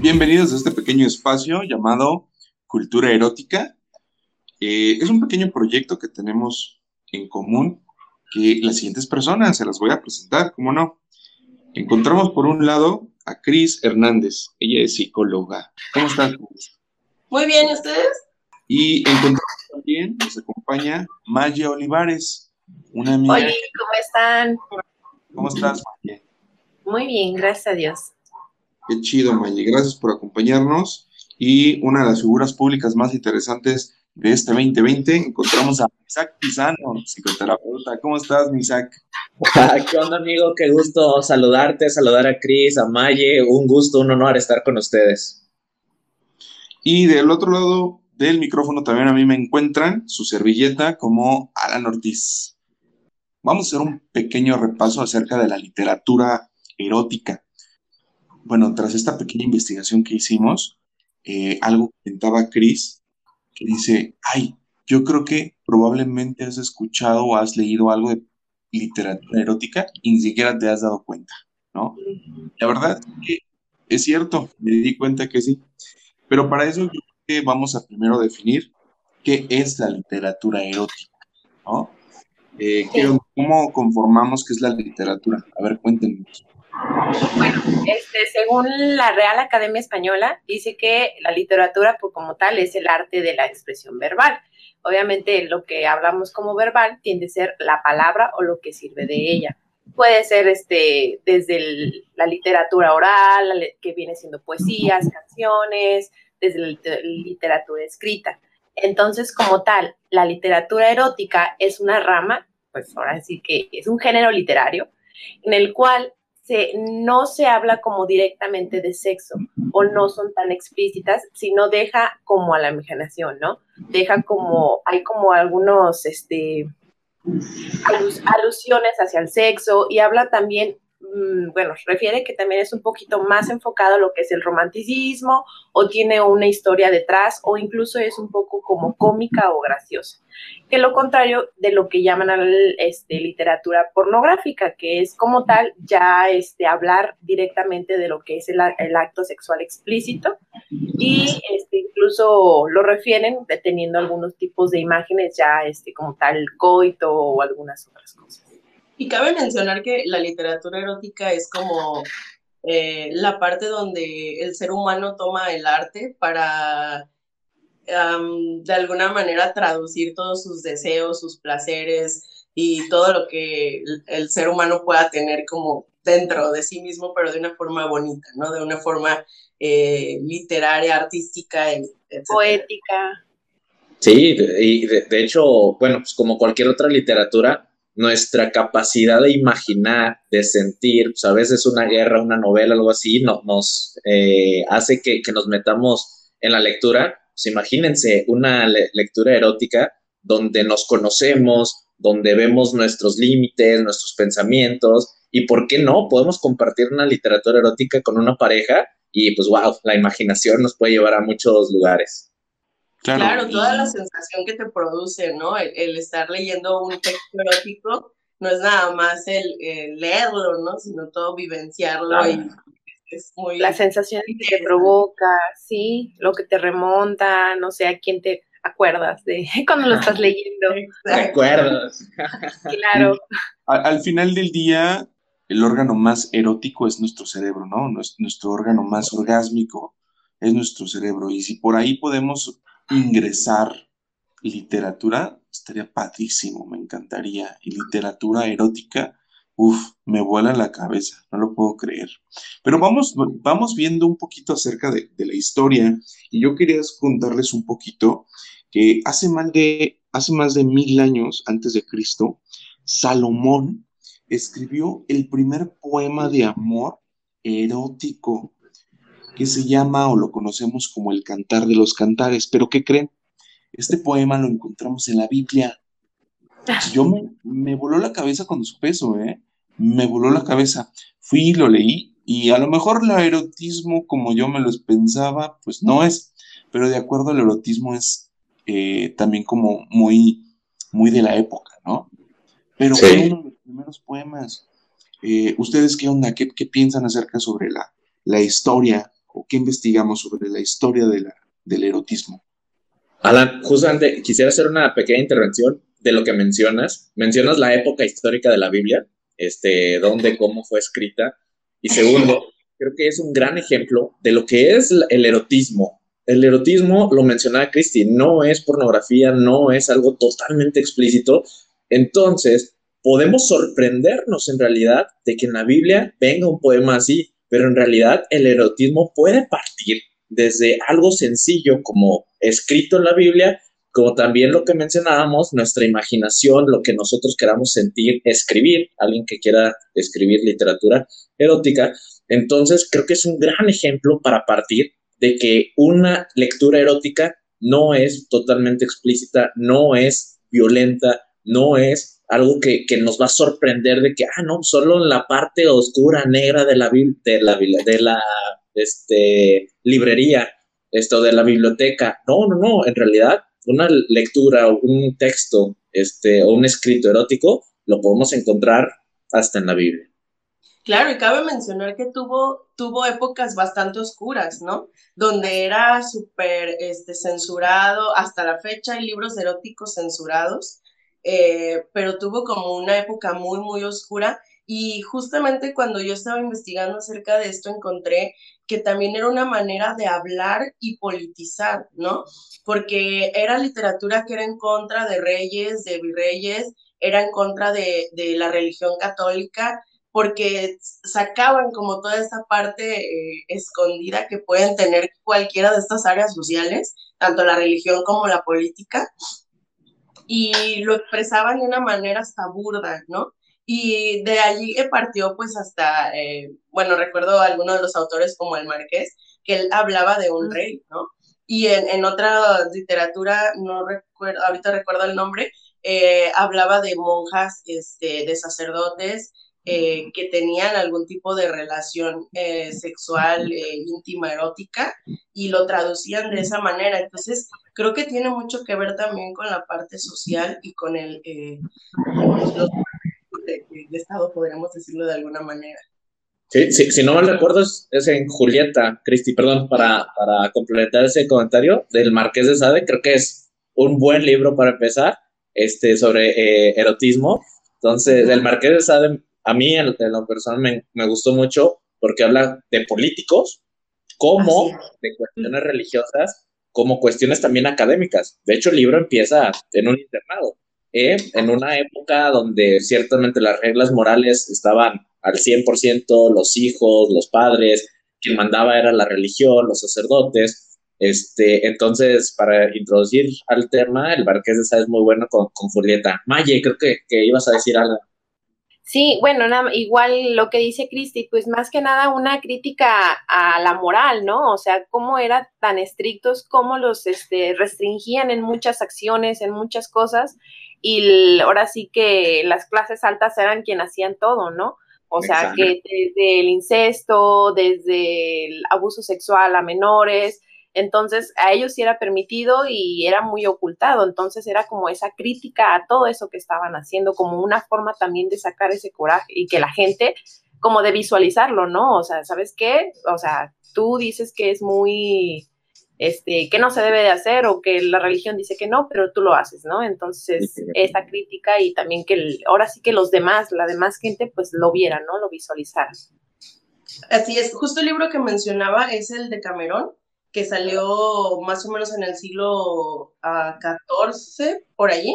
Bienvenidos a este pequeño espacio llamado Cultura Erótica. Eh, es un pequeño proyecto que tenemos en común que las siguientes personas se las voy a presentar, ¿cómo no? Encontramos por un lado a Cris Hernández, ella es psicóloga. ¿Cómo estás, Cris? Muy bien, ¿y ustedes? Y encontramos también, nos acompaña Maya Olivares, una amiga. Oye, ¿cómo están? ¿Cómo estás, Maya? Muy bien, gracias a Dios. Qué chido, Maya. Gracias por acompañarnos. Y una de las figuras públicas más interesantes de este 2020, encontramos a Isaac Pizano, psicoterapeuta. ¿Cómo estás, Isaac? ¿Qué onda, amigo? Qué gusto saludarte, saludar a Cris, a Maye. Un gusto, un honor estar con ustedes. Y del otro lado del micrófono también a mí me encuentran su servilleta como Alan Ortiz. Vamos a hacer un pequeño repaso acerca de la literatura erótica bueno, tras esta pequeña investigación que hicimos, eh, algo comentaba Chris, que dice, ay, yo creo que probablemente has escuchado o has leído algo de literatura erótica y ni siquiera te has dado cuenta, ¿no? La verdad es cierto, me di cuenta que sí, pero para eso yo creo que vamos a primero definir qué es la literatura erótica, ¿no? Eh, ¿Cómo conformamos qué es la literatura? A ver, cuéntenos. Bueno, este, según la Real Academia Española, dice que la literatura por como tal es el arte de la expresión verbal. Obviamente lo que hablamos como verbal tiende a ser la palabra o lo que sirve de ella. Puede ser este, desde la literatura oral, que viene siendo poesías, canciones, desde la literatura escrita. Entonces, como tal, la literatura erótica es una rama, pues ahora sí que es un género literario, en el cual no se habla como directamente de sexo o no son tan explícitas, sino deja como a la imaginación, ¿no? Deja como, hay como algunos, este, alusiones hacia el sexo y habla también bueno, refiere que también es un poquito más enfocado a lo que es el romanticismo o tiene una historia detrás o incluso es un poco como cómica o graciosa, que lo contrario de lo que llaman este, literatura pornográfica, que es como tal ya este, hablar directamente de lo que es el, acto sexual explícito y este, incluso lo refieren teniendo algunos tipos de imágenes ya este, como tal coito o algunas otras cosas. Y cabe mencionar que la literatura erótica es como eh, la parte donde el ser humano toma el arte para de alguna manera traducir todos sus deseos, sus placeres y todo lo que el, ser humano pueda tener como dentro de sí mismo, pero de una forma bonita, ¿no? De una forma eh, literaria, artística, etc. poética. Sí, y de, de, hecho, bueno, pues como cualquier otra literatura, nuestra capacidad de imaginar, de sentir, pues a veces una guerra, una novela, algo así, no, nos eh, hace que, nos metamos en la lectura. Pues imagínense una lectura erótica donde nos conocemos, donde vemos nuestros límites, nuestros pensamientos, y por qué no, podemos compartir una literatura erótica con una pareja y pues wow, la imaginación nos puede llevar a muchos lugares. Claro, toda la sensación que te produce, ¿no? El, estar leyendo un texto erótico no es nada más el, leerlo, ¿no? Sino todo vivenciarlo y es muy... La sensación que te provoca, sí, lo que te remonta, no sé, a quién te acuerdas de cuando lo estás leyendo. ¿Te acuerdas? claro. Al, final del día, el órgano más erótico es nuestro cerebro, ¿no? Nuestro órgano más orgásmico es nuestro cerebro. Y si por ahí podemos ingresar literatura, estaría padrísimo, me encantaría. Y literatura erótica, uff, me vuela la cabeza, no lo puedo creer. Pero vamos, vamos viendo un poquito acerca de, la historia y yo quería contarles un poquito que hace más de, hace más de mil años antes de Cristo, Salomón escribió el primer poema de amor erótico que se llama o lo conocemos como el Cantar de los Cantares. Pero ¿qué creen? Este poema lo encontramos en la Biblia. Yo me, me voló la cabeza cuando supe eso, ¿eh? Me voló la cabeza. Fui y lo leí y a lo mejor el erotismo como yo me lo pensaba, pues no es, pero de acuerdo al erotismo es eh, también como muy, muy de la época, ¿no? Pero fue uno de los primeros poemas. Eh, ¿Ustedes qué onda? ¿Qué, piensan acerca sobre la, la historia o qué investigamos sobre la historia del erotismo? Alan, justamente quisiera hacer una pequeña intervención de lo que mencionas. Mencionas la época histórica de la Biblia, este, dónde, cómo fue escrita. Y segundo, creo que es un gran ejemplo de lo que es el erotismo. El erotismo, lo mencionaba Cristi, no es pornografía, no es algo totalmente explícito. Entonces, podemos sorprendernos en realidad de que en la Biblia venga un poema así, pero en realidad el erotismo puede partir desde algo sencillo como escrito en la Biblia, como también lo que mencionábamos, nuestra imaginación, lo que nosotros queramos sentir, escribir, alguien que quiera escribir literatura erótica. Entonces, creo que es un gran ejemplo para partir de que una lectura erótica no es totalmente explícita, no es violenta, no es algo que, nos va a sorprender de que, ah, no, solo en la parte oscura, negra de la, de la, de la este, librería, esto de la biblioteca. No, no, no, en realidad una lectura, un texto este, o un escrito erótico lo podemos encontrar hasta en la Biblia. Claro, y cabe mencionar que tuvo, tuvo épocas bastante oscuras, ¿no? Donde era súper este, censurado, hasta la fecha hay libros eróticos censurados, eh, pero tuvo como una época muy, muy oscura. Y justamente cuando yo estaba investigando acerca de esto, encontré que también era una manera de hablar y politizar, ¿no? Porque era literatura que era en contra de reyes, de virreyes, era en contra de, de la religión católica porque sacaban como toda esta parte eh, escondida que pueden tener cualquiera de estas áreas sociales, tanto la religión como la política, y lo expresaban de una manera hasta burda, ¿no? Y de allí partió pues hasta, eh, bueno, recuerdo a algunos de los autores como el Marqués, que él hablaba de un rey, ¿no? Y en, en otra literatura, no recuerdo, ahorita recuerdo el nombre, eh, hablaba de monjas, este, de sacerdotes, eh, que tenían algún tipo de relación eh, sexual eh, íntima, erótica, y lo traducían de esa manera. Entonces, creo que tiene mucho que ver también con la parte social y con el de, Estado, podríamos decirlo de alguna manera. Sí, sí, si no mal recuerdo, es, en Julieta, Cristi, perdón, para, para complementar ese comentario del Marqués de Sade, creo que es un buen libro para empezar este, sobre erotismo. Entonces, el Marqués de Sade a mí en, lo personal me, me, gustó mucho porque habla de políticos, como de cuestiones religiosas, como cuestiones también académicas. De hecho, el libro empieza en un internado, ¿eh? en una época donde ciertamente las reglas morales estaban al 100%, los hijos, los padres, quien mandaba era la religión, los sacerdotes. Este, entonces, para introducir al tema, el Marqués de Sá es muy bueno con, con Julieta. Maye, creo que, que ibas a decir algo. Sí, bueno, igual lo que dice Cristi, pues más que nada una crítica a la moral, ¿no? O sea, cómo eran tan estrictos, cómo los este, restringían en muchas acciones, en muchas cosas, y ahora sí que las clases altas eran quienes hacían todo, ¿no? O sea, que desde el incesto, desde el abuso sexual a menores, entonces, a ellos sí era permitido y era muy ocultado. Entonces, era como esa crítica a todo eso que estaban haciendo, como una forma también de sacar ese coraje y que la gente, como de visualizarlo, ¿no? O sea, ¿sabes qué? O sea, tú dices que es muy, este, que no se debe de hacer o que la religión dice que no, pero tú lo haces, ¿no? Entonces, esa crítica y también que ahora sí que los demás, la demás gente, pues lo vieran, ¿no? Lo visualizaran. Así es, justo el libro que mencionaba es el de Camerón, que salió más o menos en el siglo XIV, ah, por allí.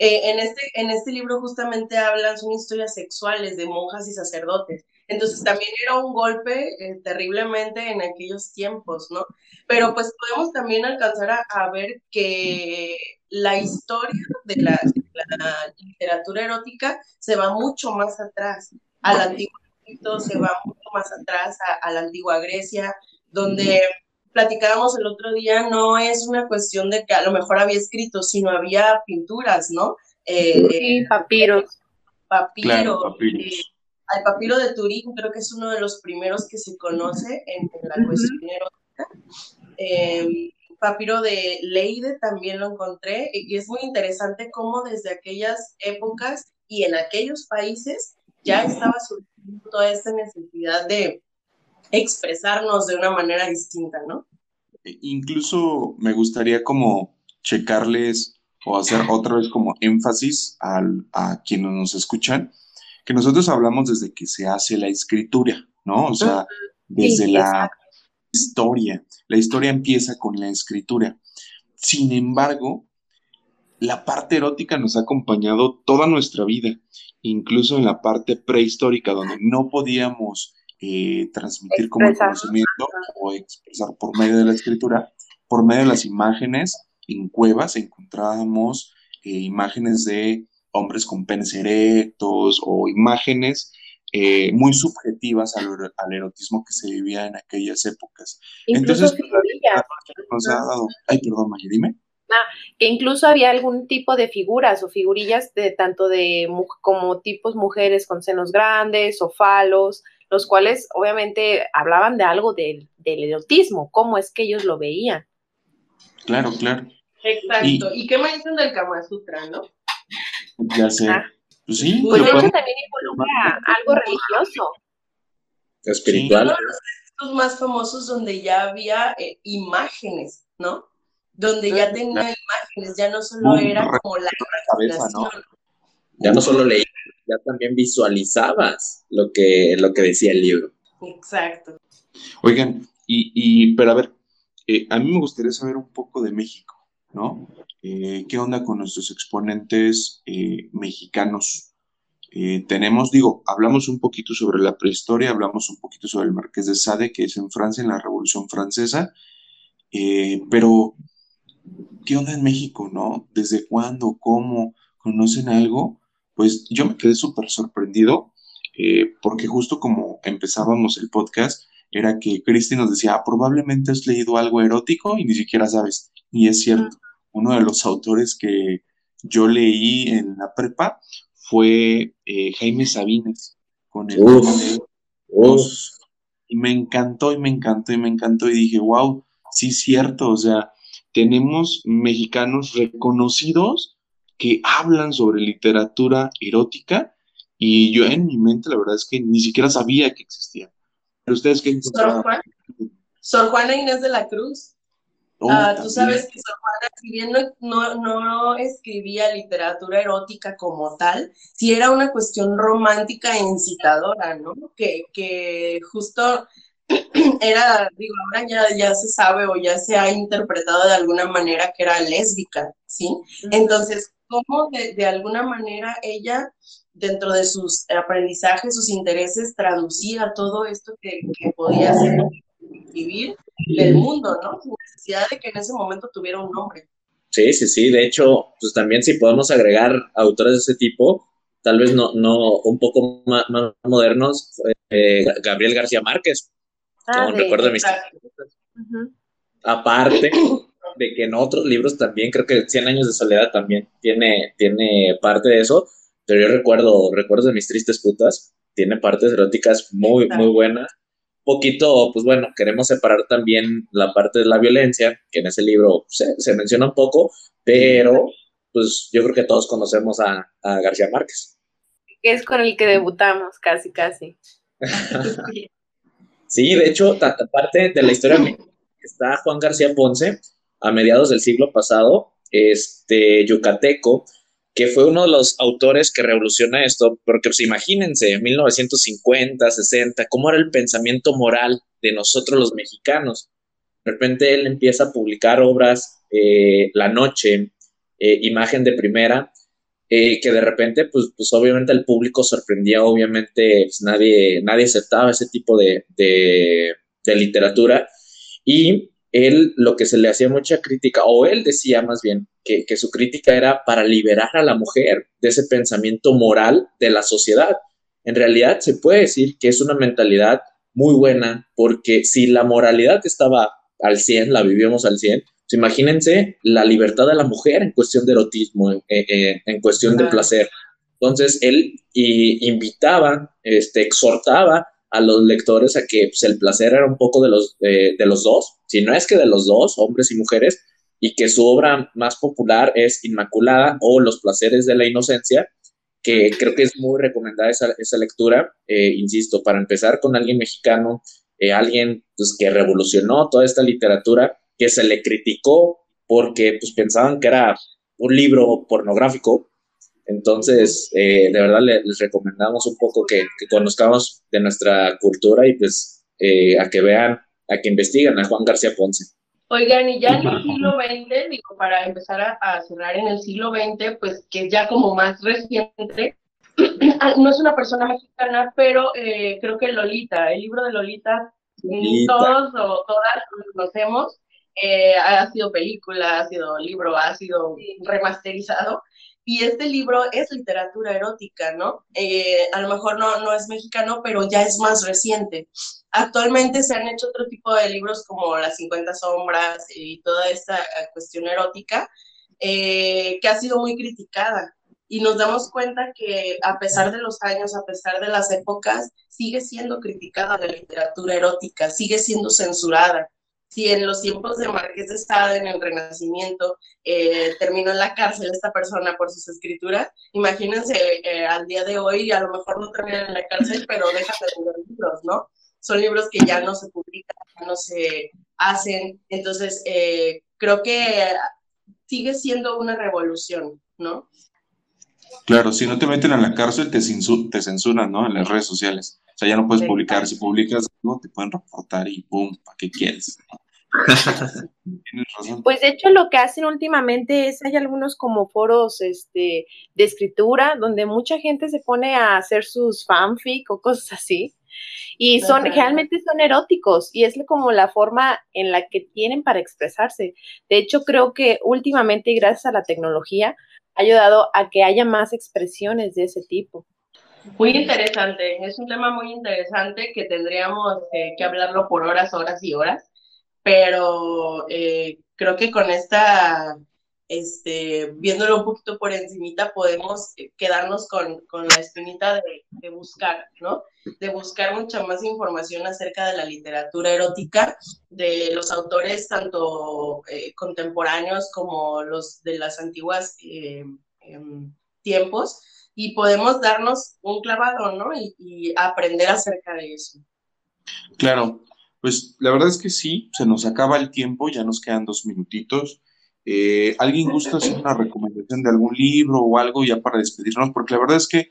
Eh, en, este, en este libro justamente hablan, son historias sexuales de monjas y sacerdotes. Entonces también era un golpe eh, terriblemente en aquellos tiempos, ¿no? Pero pues podemos también alcanzar a, ver que la historia de la, literatura erótica se va mucho más atrás, al antiguo Egipto, se va mucho más atrás a la antigua Grecia, donde platicábamos el otro día, no es una cuestión de que a lo mejor había escrito, sino había pinturas, ¿no? Eh, sí, papiros. Papiro. Eh, al papiro de Turín creo que es uno de los primeros que se conoce en, la cuestión erótica. Em, papiro de Leide también lo encontré y es muy interesante cómo desde aquellas épocas y en aquellos países ya estaba surgiendo toda esta necesidad de expresarnos de una manera distinta, ¿no? E incluso me gustaría como checarles o hacer otra vez como énfasis al, a quienes nos escuchan, que nosotros hablamos desde que se hace la escritura, ¿no? O sea, desde Sí, la historia. La historia empieza con la escritura. Sin embargo, la parte erótica nos ha acompañado toda nuestra vida, incluso en la parte prehistórica, donde no podíamos eh, transmitir como el conocimiento o expresar por medio de la escritura, por medio de las imágenes, en cuevas encontrábamos eh, imágenes de hombres con penes erectos o imágenes eh, muy subjetivas al, ero- al erotismo que se vivía en aquellas épocas. Incluso Entonces, la figurillas, nos ha dado... Ay, perdón, Maya, dime. que incluso había algún tipo de figuras o figurillas de tanto de como tipos mujeres con senos grandes o falos, los cuales obviamente hablaban de algo del, del erotismo, cómo es que ellos lo veían. Claro, claro. Exacto. ¿Y, qué me dicen del Kama Sutra, no? Ya sé. Ah. Pues sí, Pues lo de hecho podemos- también involucra algo religioso. espiritual. Uno de los textos más famosos donde ya había eh, imágenes, ¿no? Donde ya tenía imágenes, ya no solo era como la cabeza, ¿no? Ya no solo leías, ya también visualizabas lo que, lo que decía el libro. Exacto. Oigan, y, y pero a ver, eh, a mí me gustaría saber un poco de México, ¿no? Eh, ¿qué onda con nuestros exponentes eh, mexicanos? Eh, tenemos, digo, hablamos un poquito sobre la prehistoria, hablamos un poquito sobre el Marqués de Sade, que es en Francia, en la Revolución Francesa, eh, pero ¿qué onda en México, no? ¿Desde cuándo? ¿Cómo? ¿Conocen algo? Pues yo me quedé súper sorprendido, eh, porque justo como empezábamos el podcast, era que Cristi nos decía, "Ah, probablemente has leído algo erótico y ni siquiera sabes. Y es cierto, uno de los autores que yo leí en la prepa fue eh, Jaime Sabines, con el Uf. tema de Uf, y me encantó y me encantó y me encantó y dije, wow, sí es cierto, o sea, tenemos mexicanos reconocidos que hablan sobre literatura erótica y yo en mi mente la verdad es que ni siquiera sabía que existía. Pero ustedes qué Sor encontraron? Juan, Sor Juana Inés de la Cruz. Oh, Ah, tú sabes que Sor Juana, si bien no, no, no escribía literatura erótica como tal, sí era una cuestión romántica e incitadora, ¿no? Que, que justo era, digo, ahora ya, ya se sabe o ya se ha interpretado de alguna manera que era lésbica, ¿sí? Entonces, ¿cómo de, de alguna manera ella, dentro de sus aprendizajes, sus intereses, traducía todo esto que, que podía hacer vivir del mundo, ¿no? Sin necesidad de que en ese momento tuviera un nombre. Sí, sí, sí. De hecho, pues también si podemos agregar autores de ese tipo, tal vez no, no un poco más, más modernos, eh, Gabriel García Márquez, Ah, como de- recuerdo de mis Exacto. Ujú. aparte de que en otros libros también, creo que Cien años de soledad también tiene, tiene parte de eso, pero yo recuerdo, recuerdo de mis tristes putas, tiene partes eróticas muy, Exacto. muy buenas. Poquito, pues bueno, queremos separar también la parte de la violencia, que en ese libro se, se menciona un poco, pero pues yo creo que todos conocemos a, a García Márquez. Que es con el que debutamos, casi, casi. Sí, de hecho, aparte de la historia está Juan García Ponce, a mediados del siglo pasado, este yucateco, que fue uno de los autores que revoluciona esto, porque pues imagínense, 1950, 60, cómo era el pensamiento moral de nosotros los mexicanos. De repente él empieza a publicar obras, eh, La Noche, eh, Imagen de Primera, eh, que de repente, pues, pues obviamente el público sorprendía, obviamente pues, nadie, nadie aceptaba ese tipo de, de, de literatura y él lo que se le hacía mucha crítica, o él decía más bien, que, que su crítica era para liberar a la mujer de ese pensamiento moral de la sociedad. En realidad se puede decir que es una mentalidad muy buena, porque si la moralidad estaba al 100, la vivíamos al 100, pues imagínense la libertad de la mujer en cuestión de erotismo, en cuestión de placer. Entonces él y, invitaba, este, exhortaba a los lectores a que pues, el placer era un poco de los, de los dos, si no es que de los dos, hombres y mujeres, y que su obra más popular es Inmaculada o Los placeres de la inocencia, que creo que es muy recomendada esa, esa lectura, eh, insisto, para empezar con alguien mexicano, eh, alguien pues, que revolucionó toda esta literatura, que se le criticó porque pues, pensaban que era un libro pornográfico. Entonces, eh, de verdad les, recomendamos un poco que, conozcamos de nuestra cultura y pues eh, a que vean, a que investiguen a Juan García Ponce. Oigan, y ya en el siglo XX, digo, para empezar a, cerrar en el siglo XX, pues que ya como más reciente, no es una persona mexicana, pero eh, creo que Lolita, el libro de Lolita, todos o todas lo conocemos, eh, ha sido película, ha sido libro, ha sido remasterizado. Y este libro es literatura erótica, ¿no? Eh, a lo mejor no, no es mexicano, pero ya es más reciente. Actualmente se han hecho otro tipo de libros como Las 50 sombras y toda esta eh, cuestión erótica, que ha sido muy criticada. Y nos damos cuenta que a pesar de los años, a pesar de las épocas, sigue siendo criticada la literatura erótica, sigue siendo censurada si en los tiempos de Marqués de Sade, en el Renacimiento, eh, terminó en la cárcel esta persona por sus escrituras, imagínense eh, al día de hoy, a lo mejor no terminan en la cárcel, pero dejan de leer libros, ¿no? Son libros que ya no se publican, ya no se hacen, entonces eh, creo que sigue siendo una revolución, ¿no? Claro, si no te meten a la cárcel, te, te censuran, ¿no? En las redes sociales. O sea, ya no puedes publicar. Si publicas algo, te pueden reportar y ¡pum! ¿Para qué quieres? Pues de hecho lo que hacen últimamente es, hay algunos como foros este, de escritura donde mucha gente se pone a hacer sus fanfic o cosas así. Y son, realmente son eróticos y es como la forma en la que tienen para expresarse. De hecho, creo que últimamente y gracias a la tecnología ha ayudado a que haya más expresiones de ese tipo. Muy interesante, es un tema muy interesante que tendríamos eh, que hablarlo por horas, horas y horas, pero eh, creo que con esta, este, viéndolo un poquito por encimita, podemos eh, quedarnos con, con la espinita de, de, buscar, ¿no? De buscar mucha más información acerca de la literatura erótica, de los autores tanto contemporáneos como los de las antiguas em, tiempos y podemos darnos un clavado, ¿no? Y, aprender acerca de eso. Claro, pues la verdad es que sí, se nos acaba el tiempo, ya nos quedan dos minutitos. Eh, ¿Alguien gusta hacer una recomendación de algún libro o algo ya para despedirnos? Porque la verdad es que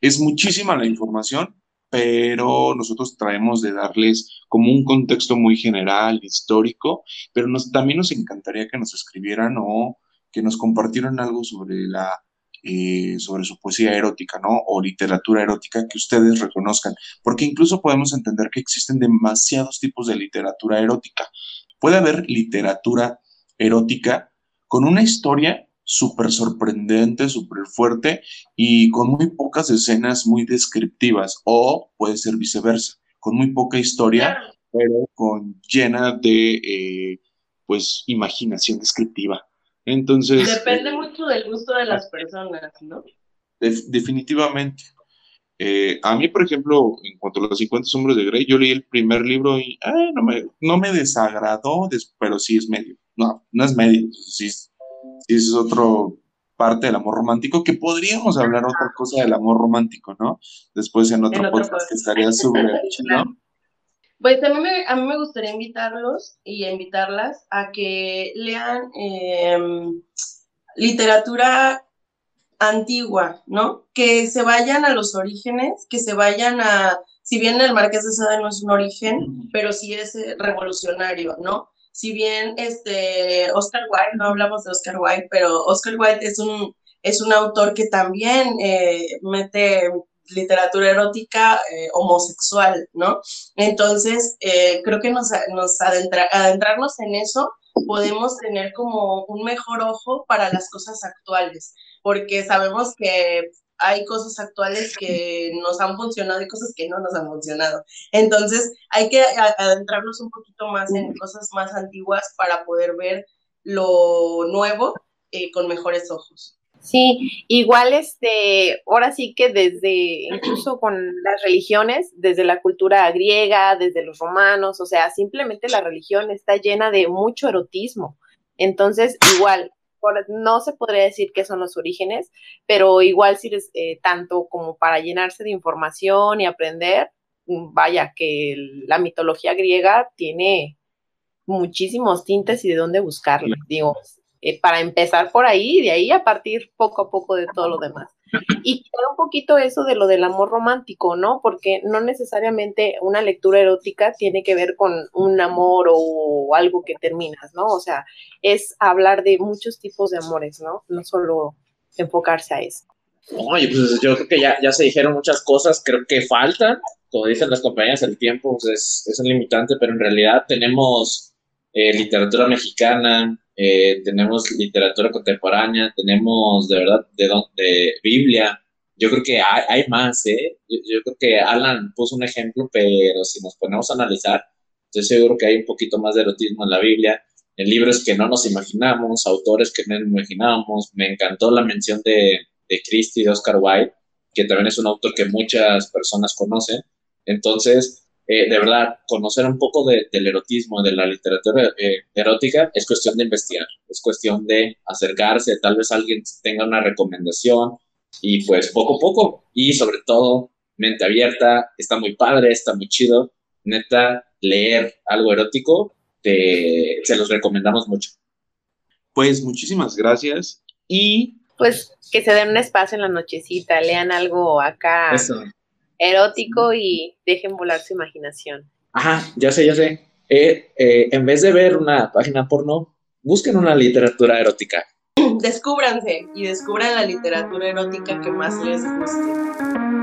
es muchísima la información, pero nosotros traemos de darles como un contexto muy general, histórico, pero nos, también nos encantaría que nos escribieran o que nos compartieran algo sobre la eh, sobre su poesía erótica, ¿no? O literatura erótica que ustedes reconozcan, porque incluso podemos entender que existen demasiados tipos de literatura erótica. Puede haber literatura erótica con una historia súper sorprendente, súper fuerte y con muy pocas escenas muy descriptivas, o puede ser viceversa, con muy poca historia, pero con llena de, eh, pues, imaginación descriptiva. Entonces. Depende mucho del gusto de las personas, ¿no? definitivamente. Eh, a mí, por ejemplo, en cuanto a los 50 sombras de Grey, yo leí el primer libro y ah, no, me, no me desagradó, pero sí es medio. No, no es medio, sí, es otro parte del amor romántico, que podríamos hablar otra cosa del amor romántico, ¿no? Después en otro, podcast, que estaría súper ¿no? Pues a mí, me, a mí me gustaría invitarlos y invitarlas a que lean em, literatura antigua, ¿no? Que se vayan a los orígenes, que se vayan a, si bien el Marqués de Sade no es un origen, pero sí es eh, revolucionario, ¿no? Si bien este Oscar Wilde, no hablamos de Oscar Wilde, pero Oscar Wilde es un, es un autor que también eh, mete literatura erótica eh, homosexual, ¿no? Entonces, eh, creo que nos, nos adentrarnos en eso podemos tener como un mejor ojo para las cosas actuales, porque sabemos que hay cosas actuales que nos han funcionado y cosas que no nos han funcionado. Entonces, hay que adentrarnos un poquito más en cosas más antiguas para poder ver lo nuevo eh, con mejores ojos. Sí, igual este, ahora sí que desde, incluso con las religiones, desde la cultura griega, desde los romanos, o sea, simplemente la religión está llena de mucho erotismo. Entonces, igual, no se podría decir que son los orígenes, pero igual si eh, tanto como para llenarse de información y aprender, vaya, que la mitología griega tiene muchísimos tintes y de dónde buscarle. Digo, eh, para empezar por ahí y de ahí a partir poco a poco de todo lo demás. Y un poquito eso de lo del amor romántico, ¿no? Porque no necesariamente una lectura erótica tiene que ver con un amor o algo que terminas, ¿no? O sea, es hablar de muchos tipos de amores, ¿no? No solo enfocarse a eso. Oye, pues yo creo que ya, ya se dijeron muchas cosas, creo que faltan, como dicen las compañías, el tiempo pues, es, es un limitante, pero en realidad tenemos eh, literatura mexicana, eh, tenemos literatura contemporánea, tenemos de verdad de, Biblia. Yo creo que hay, más, ¿eh? Yo, creo que Alan puso un ejemplo, pero si nos ponemos a analizar, estoy seguro que hay un poquito más de erotismo en la Biblia, en libros que no nos imaginamos, autores que no nos imaginábamos. Me encantó la mención de, de Christie, de Oscar Wilde, que también es un autor que muchas personas conocen. Entonces, eh, de verdad, conocer un poco del erotismo, de la literatura eh, erótica, es cuestión de investigar, es cuestión de acercarse, tal vez alguien tenga una recomendación y pues poco a poco y sobre todo mente abierta, está muy padre, está muy chido, neta, leer algo erótico, te, se los recomendamos mucho. Pues muchísimas gracias y... Pues que se den un espacio en la nochecita, lean algo acá. Eso erótico y dejen volar su imaginación. Ajá, ya sé, ya sé. Eh, eh, en vez de ver una página porno, busquen una literatura erótica. Descúbranse y descubran la literatura erótica que más les guste.